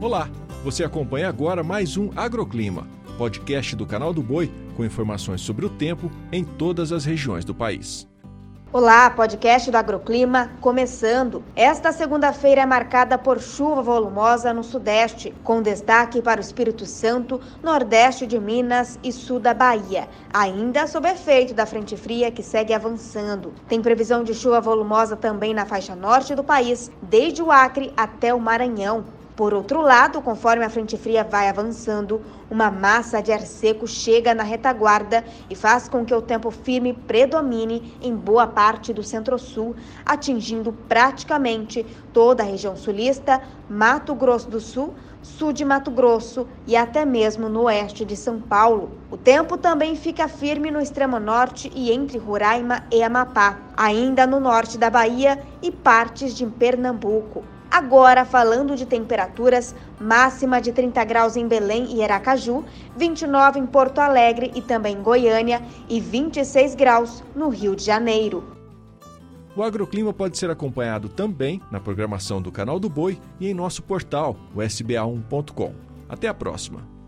Olá, você acompanha agora mais um Agroclima, podcast do canal do Boi com informações sobre o tempo em todas as regiões do país. Olá, podcast do Agroclima começando. Esta segunda-feira é marcada por chuva volumosa no Sudeste, com destaque para o Espírito Santo, Nordeste de Minas e Sul da Bahia, ainda sob efeito da frente fria que segue avançando. Tem previsão de chuva volumosa também na faixa norte do país, desde o Acre até o Maranhão. Por outro lado, conforme a frente fria vai avançando, uma massa de ar seco chega na retaguarda e faz com que o tempo firme predomine em boa parte do centro-sul, atingindo praticamente toda a região sulista, Mato Grosso do Sul, sul de Mato Grosso e até mesmo no oeste de São Paulo. O tempo também fica firme no extremo norte e entre Roraima e Amapá, ainda no norte da Bahia e partes de Pernambuco. Agora, falando de temperaturas, máxima de 30 graus em Belém e Aracaju, 29 em Porto Alegre e também em Goiânia e 26 graus no Rio de Janeiro. O agroclima pode ser acompanhado também na programação do Canal do Boi e em nosso portal, o sba1.com. Até a próxima!